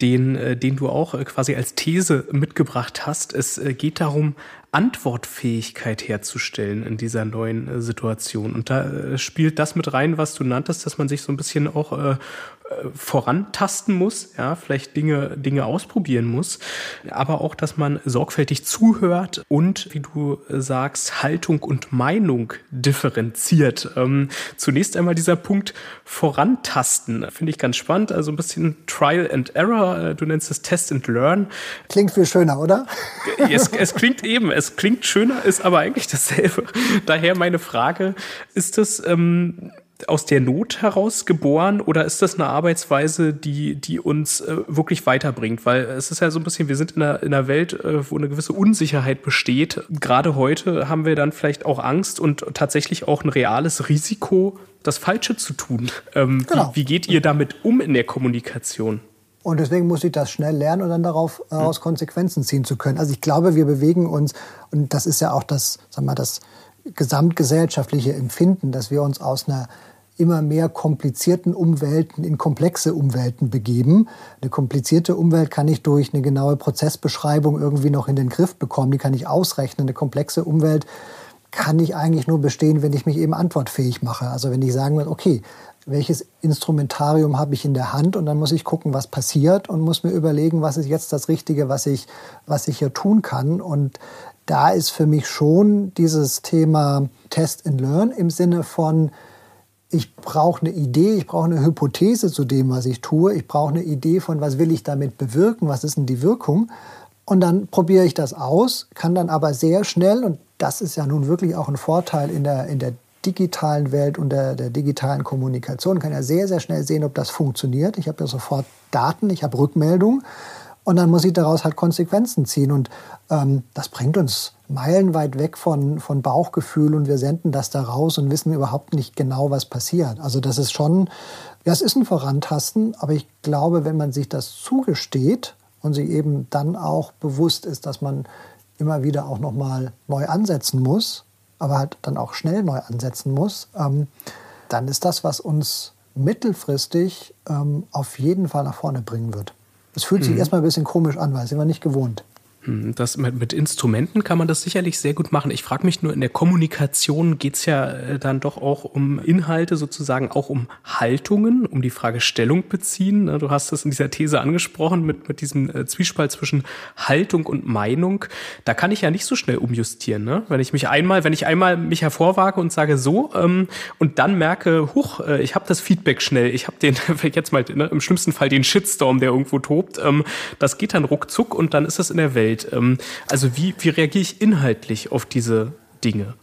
den, äh, den du auch äh, quasi als These mitgebracht hast. Es geht darum, Antwortfähigkeit herzustellen in dieser neuen Situation. Und da spielt das mit rein, was du nanntest, dass man sich so ein bisschen auch vorantasten muss, ja, vielleicht Dinge, Dinge ausprobieren muss, aber auch, dass man sorgfältig zuhört und, wie du sagst, Haltung und Meinung differenziert. Ähm, zunächst einmal dieser Punkt vorantasten, finde ich ganz spannend, also ein bisschen Trial and Error, äh, du nennst es Test and Learn. Klingt viel schöner, oder? Es, es klingt eben, es klingt schöner, ist aber eigentlich dasselbe. Daher meine Frage, ist das, ähm, aus der Not heraus geboren oder ist das eine Arbeitsweise, die, die uns äh, wirklich weiterbringt? Weil es ist ja so ein bisschen, wir sind in einer, in einer Welt, äh, wo eine gewisse Unsicherheit besteht. Gerade heute haben wir dann vielleicht auch Angst und tatsächlich auch ein reales Risiko, das Falsche zu tun. Ähm, genau. wie, wie geht ihr damit um in der Kommunikation? Und deswegen muss ich das schnell lernen und dann darauf äh, aus Konsequenzen ziehen zu können. Also ich glaube, wir bewegen uns, und das ist ja auch das, sag mal, das gesamtgesellschaftliche Empfinden, dass wir uns aus einer immer mehr komplizierten Umwelten in komplexe Umwelten begeben. Eine komplizierte Umwelt kann ich durch eine genaue Prozessbeschreibung irgendwie noch in den Griff bekommen, die kann ich ausrechnen. Eine komplexe Umwelt kann ich eigentlich nur bestehen, wenn ich mich eben antwortfähig mache. Also wenn ich sagen will, okay, welches Instrumentarium habe ich in der Hand und dann muss ich gucken, was passiert und muss mir überlegen, was ist jetzt das Richtige, was ich, was ich hier tun kann. Und da ist für mich schon dieses Thema Test and Learn im Sinne von, ich brauche eine Idee, ich brauche eine Hypothese zu dem, was ich tue, ich brauche eine Idee von, was will ich damit bewirken, was ist denn die Wirkung. Und dann probiere ich das aus, kann dann aber sehr schnell, und das ist ja nun wirklich auch ein Vorteil in der, in der digitalen Welt und der, der digitalen Kommunikation, kann ja sehr, sehr schnell sehen, ob das funktioniert. Ich habe ja sofort Daten, ich habe Rückmeldungen und dann muss ich daraus halt Konsequenzen ziehen. Und ähm, das bringt uns meilenweit weg von, von Bauchgefühl und wir senden das da raus und wissen überhaupt nicht genau, was passiert. Also das ist schon, ja, es ist ein Vorantasten, aber ich glaube, wenn man sich das zugesteht und sich eben dann auch bewusst ist, dass man immer wieder auch nochmal neu ansetzen muss, aber halt dann auch schnell neu ansetzen muss, ähm, dann ist das, was uns mittelfristig ähm, auf jeden Fall nach vorne bringen wird. Es fühlt sich mhm. erstmal ein bisschen komisch an, weil sind wir nicht gewohnt. Hm, das mit, mit Instrumenten kann man das sicherlich sehr gut machen. Ich frage mich nur, in der Kommunikation geht es ja äh, dann doch auch um Inhalte, sozusagen auch um Haltungen, um die Frage Stellung beziehen. Ne, du hast es in dieser These angesprochen mit, mit diesem äh, Zwiespalt zwischen Haltung und Meinung. Da kann ich ja nicht so schnell umjustieren. Ne? Wenn ich mich einmal, wenn ich einmal mich hervorwage und sage so ähm, und dann merke, huch, äh, ich habe das Feedback schnell, ich habe den, jetzt mal ne, im schlimmsten Fall den Shitstorm, der irgendwo tobt, ähm, das geht dann ruckzuck und dann ist es in der Welt Welt. Ähm, also wie, wie reagiere ich inhaltlich auf diese Dinge?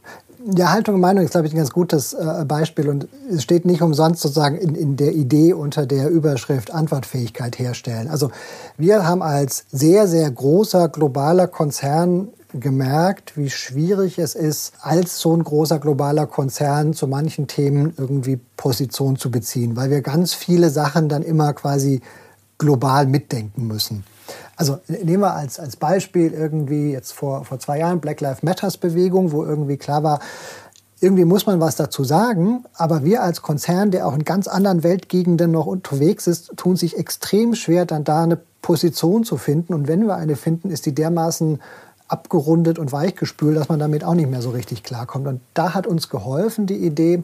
Ja, Haltung und Meinung ist, glaube ich, ein ganz gutes äh, Beispiel und es steht nicht umsonst sozusagen in, in der Idee unter der Überschrift Antwortfähigkeit herstellen. Also wir haben als sehr, sehr großer globaler Konzern gemerkt, wie schwierig es ist, als so ein großer globaler Konzern zu manchen Themen irgendwie Position zu beziehen, weil wir ganz viele Sachen dann immer quasi global mitdenken müssen. Also nehmen wir als, als Beispiel irgendwie jetzt vor, vor zwei Jahren Black Lives Matters Bewegung, wo irgendwie klar war, irgendwie muss man was dazu sagen, aber wir als Konzern, der auch in ganz anderen Weltgegenden noch unterwegs ist, tun sich extrem schwer, dann da eine Position zu finden. Und wenn wir eine finden, ist die dermaßen abgerundet und weichgespült, dass man damit auch nicht mehr so richtig klarkommt. Und da hat uns geholfen die Idee,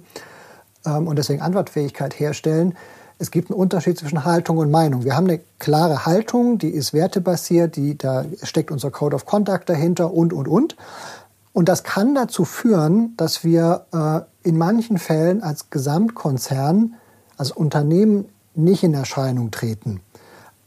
ähm, und deswegen Antwortfähigkeit herstellen, es gibt einen Unterschied zwischen Haltung und Meinung. Wir haben eine klare Haltung, die ist wertebasiert, die, da steckt unser Code of Conduct dahinter und, und, und. Und das kann dazu führen, dass wir äh, in manchen Fällen als Gesamtkonzern, als Unternehmen nicht in Erscheinung treten.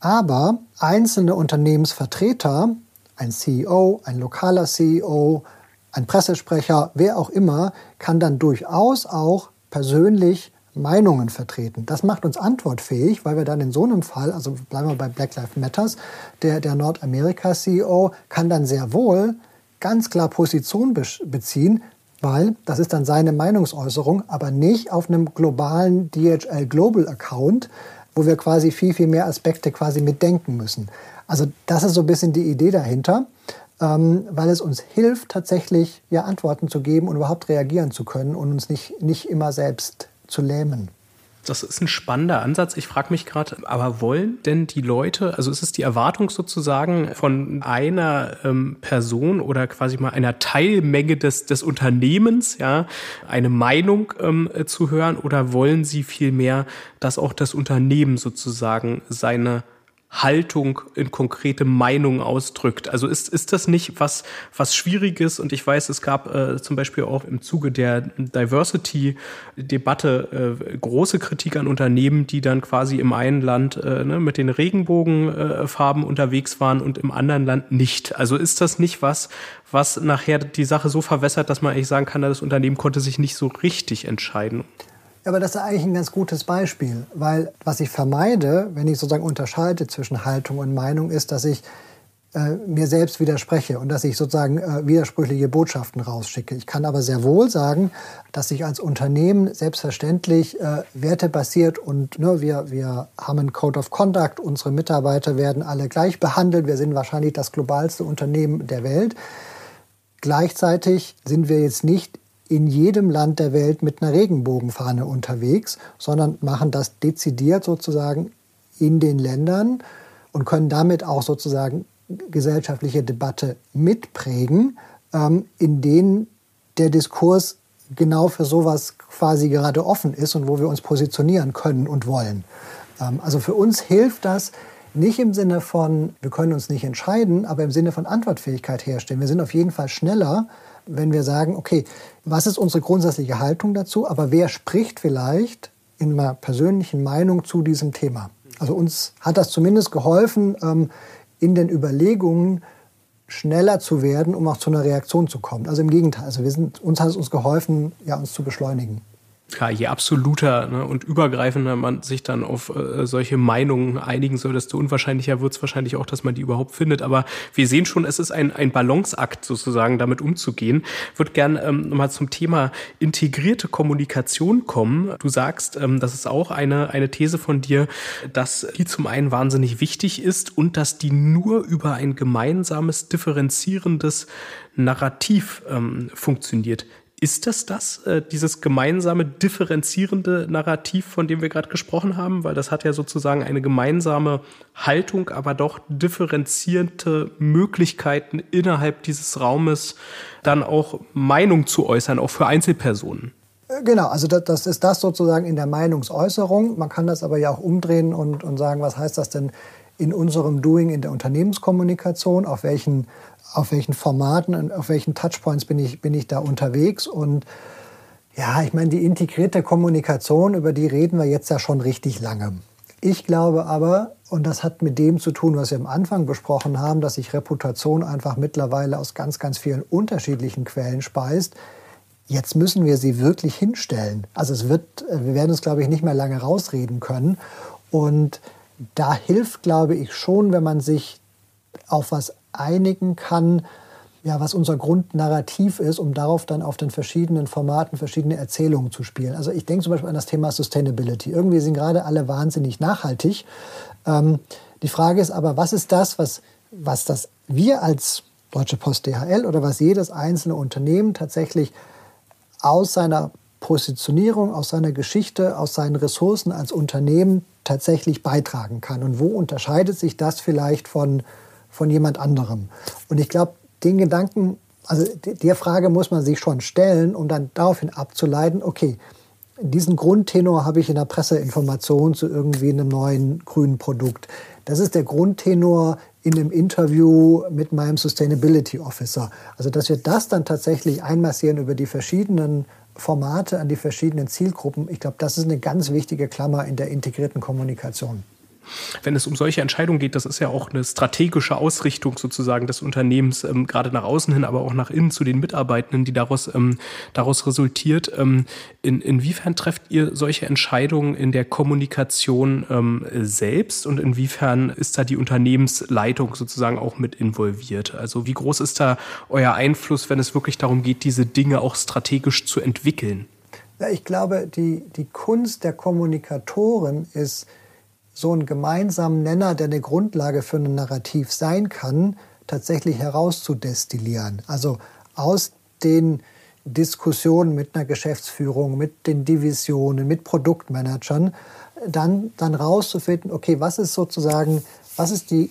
Aber einzelne Unternehmensvertreter, ein CEO, ein lokaler CEO, ein Pressesprecher, wer auch immer, kann dann durchaus auch persönlich Meinungen vertreten. Das macht uns antwortfähig, weil wir dann in so einem Fall, also bleiben wir bei Black Lives Matters, der, der Nordamerika-CEO kann dann sehr wohl ganz klar Position beziehen, weil das ist dann seine Meinungsäußerung, aber nicht auf einem globalen DHL Global Account, wo wir quasi viel, viel mehr Aspekte quasi mitdenken müssen. Also das ist so ein bisschen die Idee dahinter, ähm, weil es uns hilft, tatsächlich ja Antworten zu geben und überhaupt reagieren zu können und uns nicht, nicht immer selbst zu lähmen. Das ist ein spannender Ansatz. Ich frage mich gerade, aber wollen denn die Leute, also ist es die Erwartung sozusagen von einer ähm, Person oder quasi mal einer Teilmenge des, des Unternehmens, ja, eine Meinung ähm, zu hören oder wollen sie vielmehr, dass auch das Unternehmen sozusagen seine Haltung in konkrete Meinungen ausdrückt. Also ist, ist das nicht was, was Schwieriges? Und ich weiß, es gab äh, zum Beispiel auch im Zuge der Diversity-Debatte äh, große Kritik an Unternehmen, die dann quasi im einen Land äh, ne, mit den Regenbogenfarben unterwegs waren und im anderen Land nicht. Also ist das nicht was, was nachher die Sache so verwässert, dass man eigentlich sagen kann, das Unternehmen konnte sich nicht so richtig entscheiden? Aber das ist eigentlich ein ganz gutes Beispiel, weil was ich vermeide, wenn ich sozusagen unterscheide zwischen Haltung und Meinung, ist, dass ich äh, mir selbst widerspreche und dass ich sozusagen äh, widersprüchliche Botschaften rausschicke. Ich kann aber sehr wohl sagen, dass ich als Unternehmen selbstverständlich äh, wertebasiert und ne, wir, wir haben einen Code of Conduct, unsere Mitarbeiter werden alle gleich behandelt, wir sind wahrscheinlich das globalste Unternehmen der Welt. Gleichzeitig sind wir jetzt nicht in jedem Land der Welt mit einer Regenbogenfahne unterwegs, sondern machen das dezidiert sozusagen in den Ländern und können damit auch sozusagen gesellschaftliche Debatte mitprägen, ähm, in denen der Diskurs genau für sowas quasi gerade offen ist und wo wir uns positionieren können und wollen. Ähm, also für uns hilft das nicht im Sinne von, wir können uns nicht entscheiden, aber im Sinne von Antwortfähigkeit herstellen. Wir sind auf jeden Fall schneller, wenn wir sagen, okay, was ist unsere grundsätzliche Haltung dazu, aber wer spricht vielleicht in einer persönlichen Meinung zu diesem Thema? Also uns hat das zumindest geholfen, ähm, in den Überlegungen schneller zu werden, um auch zu einer Reaktion zu kommen. Also im Gegenteil, also wir sind, uns hat es uns geholfen, ja, uns zu beschleunigen ja, je absoluter ne, und übergreifender man sich dann auf äh, solche Meinungen einigen soll, desto unwahrscheinlicher wird es wahrscheinlich auch, dass man die überhaupt findet. Aber wir sehen schon, es ist ein, ein Balanceakt sozusagen, damit umzugehen. Würde gern ähm, nochmal zum Thema integrierte Kommunikation kommen. Du sagst, ähm, das ist auch eine, eine These von dir, dass die zum einen wahnsinnig wichtig ist und dass die nur über ein gemeinsames, differenzierendes Narrativ ähm, funktioniert. Ist das das, äh, dieses gemeinsame, differenzierende Narrativ, von dem wir gerade gesprochen haben? Weil das hat ja sozusagen eine gemeinsame Haltung, aber doch differenzierende Möglichkeiten innerhalb dieses Raumes, dann auch Meinung zu äußern, auch für Einzelpersonen. Äh, genau, also das, das, ist das sozusagen in der Meinungsäußerung. Man kann das aber ja auch umdrehen und, und sagen, was heißt das denn in unserem Doing in der Unternehmenskommunikation? Auf welchen auf welchen Formaten und auf welchen Touchpoints bin ich, bin ich da unterwegs. Und ja, ich meine, die integrierte Kommunikation, über die reden wir jetzt ja schon richtig lange. Ich glaube aber, und das hat mit dem zu tun, was wir am Anfang besprochen haben, dass sich Reputation einfach mittlerweile aus ganz, ganz vielen unterschiedlichen Quellen speist. Jetzt müssen wir sie wirklich hinstellen. Also es wird, wir werden es, glaube ich, nicht mehr lange rausreden können. Und da hilft, glaube ich, schon, wenn man sich auf was einigen kann, ja, was unser Grundnarrativ ist, um darauf dann auf den verschiedenen Formaten verschiedene Erzählungen zu spielen. Also ich denke zum Beispiel an das Thema Sustainability. Irgendwie sind gerade alle wahnsinnig nachhaltig. Ähm, die Frage ist aber, was ist das, was, was das wir als Deutsche Post DHL oder was jedes einzelne Unternehmen tatsächlich aus seiner Positionierung, aus seiner Geschichte, aus seinen Ressourcen als Unternehmen tatsächlich beitragen kann. Und wo unterscheidet sich das vielleicht von von jemand anderem. Und ich glaube, den Gedanken, also der Frage muss man sich schon stellen, um dann daraufhin abzuleiten, okay, diesen Grundtenor habe ich in der Presseinformation zu irgendwie einem neuen grünen Produkt. Das ist der Grundtenor in einem Interview mit meinem Sustainability Officer. Also, dass wir das dann tatsächlich einmassieren über die verschiedenen Formate an die verschiedenen Zielgruppen, ich glaube, das ist eine ganz wichtige Klammer in der integrierten Kommunikation wenn es um solche Entscheidungen geht, das ist ja auch eine strategische Ausrichtung sozusagen des Unternehmens, ähm, gerade nach außen hin, aber auch nach innen zu den Mitarbeitenden, die daraus, ähm, daraus resultiert. Ähm, in, inwiefern trefft ihr solche Entscheidungen in der Kommunikation ähm, selbst und inwiefern ist da die Unternehmensleitung sozusagen auch mit involviert? Also wie groß ist da euer Einfluss, wenn es wirklich darum geht, diese Dinge auch strategisch zu entwickeln? Ja, ich glaube, die, die Kunst der Kommunikatoren ist, so einen gemeinsamen Nenner, der eine Grundlage für ein Narrativ sein kann, tatsächlich herauszudestillieren. Also aus den Diskussionen mit einer Geschäftsführung, mit den Divisionen, mit Produktmanagern, dann, dann rauszufinden, okay, was ist sozusagen, was ist die,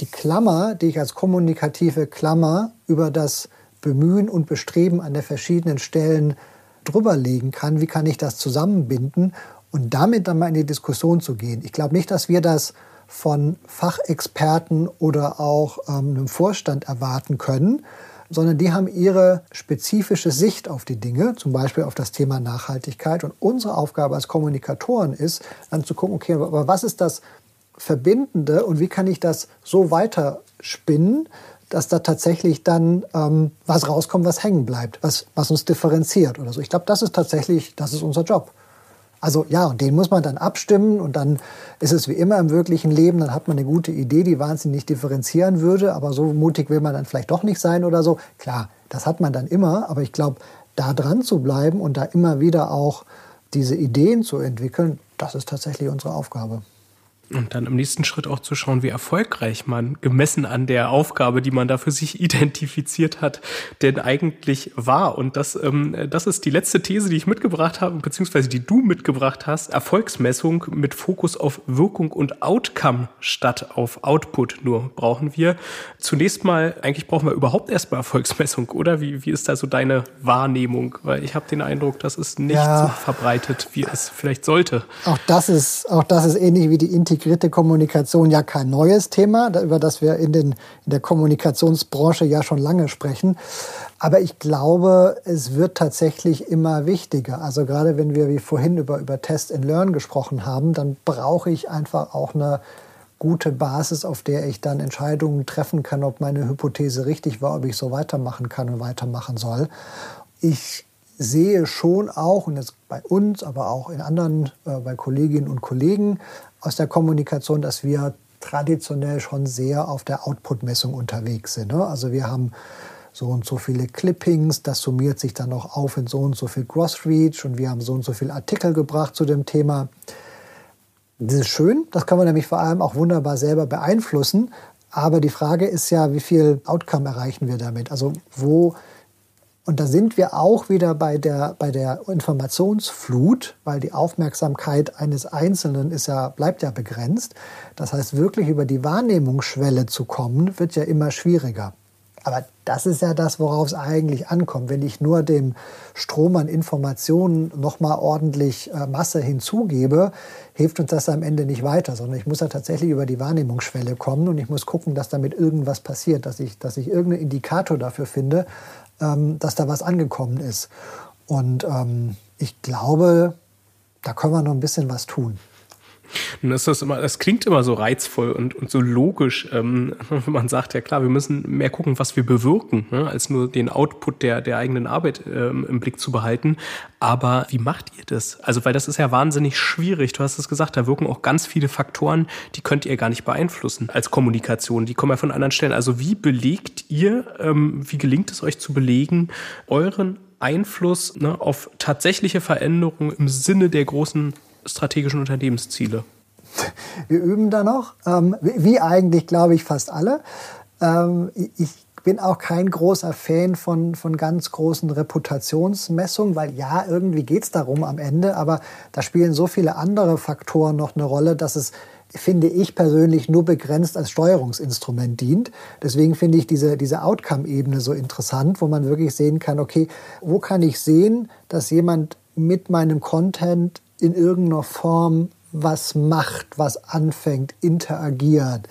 die Klammer, die ich als kommunikative Klammer über das Bemühen und Bestreben an der verschiedenen Stellen drüberlegen kann, wie kann ich das zusammenbinden und damit dann mal in die Diskussion zu gehen. Ich glaube nicht, dass wir das von Fachexperten oder auch ähm, einem Vorstand erwarten können, sondern die haben ihre spezifische Sicht auf die Dinge, zum Beispiel auf das Thema Nachhaltigkeit. Und unsere Aufgabe als Kommunikatoren ist, dann zu gucken, okay, aber was ist das Verbindende und wie kann ich das so weiterspinnen, dass da tatsächlich dann ähm, was rauskommt, was hängen bleibt, was, was uns differenziert oder so. Ich glaube, das ist tatsächlich, das ist unser Job. Also ja, und den muss man dann abstimmen und dann ist es wie immer im wirklichen Leben, dann hat man eine gute Idee, die wahnsinnig differenzieren würde, aber so mutig will man dann vielleicht doch nicht sein oder so. Klar, das hat man dann immer, aber ich glaube, da dran zu bleiben und da immer wieder auch diese Ideen zu entwickeln, das ist tatsächlich unsere Aufgabe. Und dann im nächsten Schritt auch zu schauen, wie erfolgreich man gemessen an der Aufgabe, die man da für sich identifiziert hat, denn eigentlich war. Und das, ähm, das ist die letzte These, die ich mitgebracht habe, beziehungsweise die du mitgebracht hast. Erfolgsmessung mit Fokus auf Wirkung und Outcome statt auf Output nur brauchen wir. Zunächst mal, eigentlich brauchen wir überhaupt erstmal Erfolgsmessung, oder? Wie, wie ist da so deine Wahrnehmung? Weil ich habe den Eindruck, das ist nicht ja. so verbreitet, wie es vielleicht sollte. Auch das ist, auch das ist ähnlich wie die Integration integrierte Kommunikation ja kein neues Thema, über das wir in, den, in der Kommunikationsbranche ja schon lange sprechen. Aber ich glaube, es wird tatsächlich immer wichtiger. Also gerade wenn wir wie vorhin über, über Test and Learn gesprochen haben, dann brauche ich einfach auch eine gute Basis, auf der ich dann Entscheidungen treffen kann, ob meine Hypothese richtig war, ob ich so weitermachen kann und weitermachen soll. Ich sehe schon auch, und jetzt bei uns, aber auch in anderen, äh, bei Kolleginnen und Kollegen, aus der Kommunikation, dass wir traditionell schon sehr auf der Output-Messung unterwegs sind. Ne? Also wir haben so und so viele Clippings, das summiert sich dann noch auf in so und so viel Gross-Reach und wir haben so und so viele Artikel gebracht zu dem Thema. Das ist schön, das kann man nämlich vor allem auch wunderbar selber beeinflussen. Aber die Frage ist ja, wie viel Outcome erreichen wir damit? Also wo und da sind wir auch wieder bei der, bei der Informationsflut, weil die Aufmerksamkeit eines Einzelnen ist ja, bleibt ja begrenzt. Das heißt, wirklich über die Wahrnehmungsschwelle zu kommen, wird ja immer schwieriger. Aber das ist ja das, worauf es eigentlich ankommt. Wenn ich nur dem Strom an Informationen nochmal ordentlich äh, Masse hinzugebe, hilft uns das am Ende nicht weiter, sondern ich muss ja tatsächlich über die Wahrnehmungsschwelle kommen und ich muss gucken, dass damit irgendwas passiert, dass ich, dass ich irgendeinen Indikator dafür finde, ähm, dass da was angekommen ist. Und ähm, ich glaube, da können wir noch ein bisschen was tun. Und das, immer, das klingt immer so reizvoll und, und so logisch, ähm, wenn man sagt, ja klar, wir müssen mehr gucken, was wir bewirken, ne, als nur den Output der, der eigenen Arbeit ähm, im Blick zu behalten. Aber wie macht ihr das? Also, weil das ist ja wahnsinnig schwierig. Du hast es gesagt, da wirken auch ganz viele Faktoren, die könnt ihr gar nicht beeinflussen als Kommunikation. Die kommen ja von anderen Stellen. Also, wie belegt ihr, ähm, wie gelingt es euch zu belegen, euren Einfluss ne, auf tatsächliche Veränderungen im Sinne der großen strategischen Unternehmensziele? Wir üben da noch, ähm, wie eigentlich, glaube ich, fast alle. Ähm, ich bin auch kein großer Fan von, von ganz großen Reputationsmessungen, weil ja, irgendwie geht es darum am Ende, aber da spielen so viele andere Faktoren noch eine Rolle, dass es, finde ich persönlich, nur begrenzt als Steuerungsinstrument dient. Deswegen finde ich diese, diese Outcome-Ebene so interessant, wo man wirklich sehen kann, okay, wo kann ich sehen, dass jemand mit meinem Content in irgendeiner Form was macht, was anfängt, interagiert.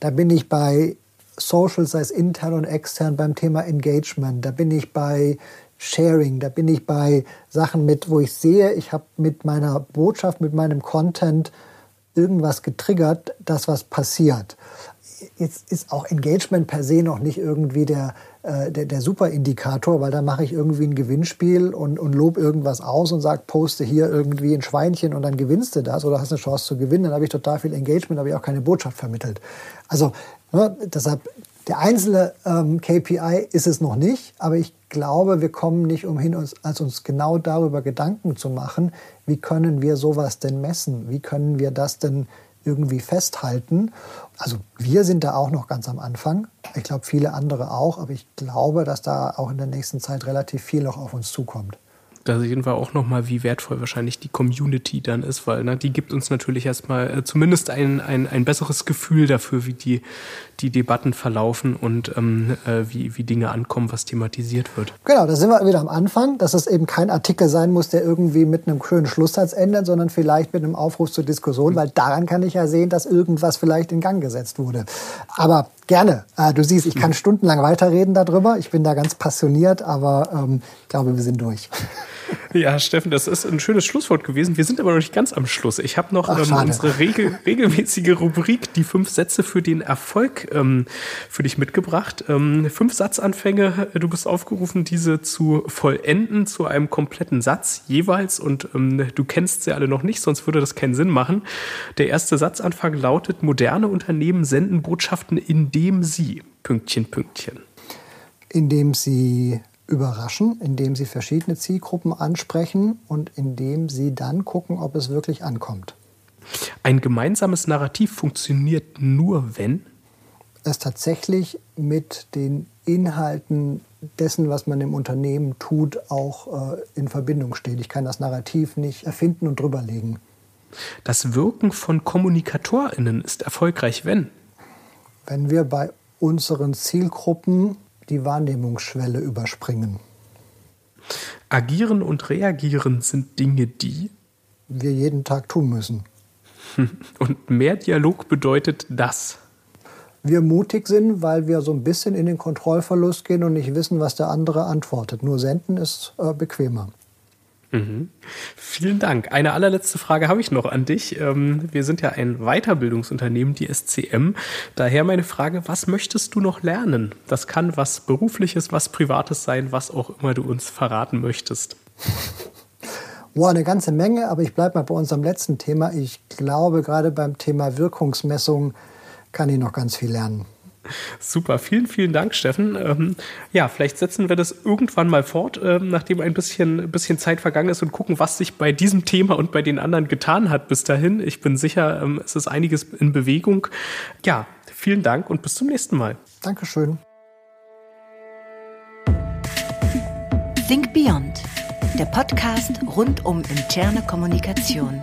Da bin ich bei Social, sei es intern und extern, beim Thema Engagement. Da bin ich bei Sharing. Da bin ich bei Sachen mit, wo ich sehe, ich habe mit meiner Botschaft, mit meinem Content irgendwas getriggert, dass was passiert. Jetzt ist auch Engagement per se noch nicht irgendwie der, äh, der, der Superindikator, weil da mache ich irgendwie ein Gewinnspiel und, und lob irgendwas aus und sage, poste hier irgendwie ein Schweinchen und dann gewinnst du das oder hast eine Chance zu gewinnen. Dann habe ich total viel Engagement, habe ich auch keine Botschaft vermittelt. Also ne, deshalb, der einzelne ähm, KPI ist es noch nicht, aber ich glaube, wir kommen nicht umhin, uns, als uns genau darüber Gedanken zu machen, wie können wir sowas denn messen? Wie können wir das denn irgendwie festhalten. Also wir sind da auch noch ganz am Anfang. Ich glaube, viele andere auch. Aber ich glaube, dass da auch in der nächsten Zeit relativ viel noch auf uns zukommt da sehen wir auch nochmal, wie wertvoll wahrscheinlich die Community dann ist, weil ne, die gibt uns natürlich erstmal äh, zumindest ein, ein, ein besseres Gefühl dafür, wie die, die Debatten verlaufen und ähm, äh, wie, wie Dinge ankommen, was thematisiert wird. Genau, da sind wir wieder am Anfang, dass es eben kein Artikel sein muss, der irgendwie mit einem schönen Schlusssatz endet, sondern vielleicht mit einem Aufruf zur Diskussion, weil daran kann ich ja sehen, dass irgendwas vielleicht in Gang gesetzt wurde. Aber gerne, äh, du siehst, ich kann stundenlang weiterreden darüber. Ich bin da ganz passioniert, aber ähm, ich glaube, wir sind durch. Ja, Steffen, das ist ein schönes Schlusswort gewesen. Wir sind aber noch nicht ganz am Schluss. Ich habe noch Ach, ähm, unsere regel, regelmäßige Rubrik, die fünf Sätze für den Erfolg, ähm, für dich mitgebracht. Ähm, fünf Satzanfänge. Du bist aufgerufen, diese zu vollenden zu einem kompletten Satz jeweils. Und ähm, du kennst sie alle noch nicht, sonst würde das keinen Sinn machen. Der erste Satzanfang lautet: Moderne Unternehmen senden Botschaften, indem sie Pünktchen, Pünktchen. Indem sie überraschen, indem sie verschiedene Zielgruppen ansprechen und indem sie dann gucken, ob es wirklich ankommt. Ein gemeinsames Narrativ funktioniert nur, wenn es tatsächlich mit den Inhalten dessen, was man im Unternehmen tut, auch äh, in Verbindung steht. Ich kann das Narrativ nicht erfinden und drüberlegen. Das Wirken von KommunikatorInnen ist erfolgreich, wenn? Wenn wir bei unseren Zielgruppen die Wahrnehmungsschwelle überspringen. Agieren und reagieren sind Dinge, die wir jeden Tag tun müssen. Und mehr Dialog bedeutet das. Wir mutig sind, weil wir so ein bisschen in den Kontrollverlust gehen und nicht wissen, was der andere antwortet. Nur senden ist äh, bequemer. Mhm. Vielen Dank. Eine allerletzte Frage habe ich noch an dich. Ähm, wir sind ja ein Weiterbildungsunternehmen, die SCM. Daher meine Frage, was möchtest du noch lernen? Das kann was berufliches, was privates sein, was auch immer du uns verraten möchtest. Boah, eine ganze Menge, aber ich bleibe mal bei unserem letzten Thema. Ich glaube, gerade beim Thema Wirkungsmessung kann ich noch ganz viel lernen. Super, vielen, vielen Dank, Steffen. Ähm, ja, vielleicht setzen wir das irgendwann mal fort, ähm, nachdem ein bisschen, bisschen Zeit vergangen ist und gucken, was sich bei diesem Thema und bei den anderen getan hat bis dahin. Ich bin sicher, ähm, es ist einiges in Bewegung. Ja, vielen Dank und bis zum nächsten Mal. Dankeschön. Think Beyond, der Podcast rund um interne Kommunikation.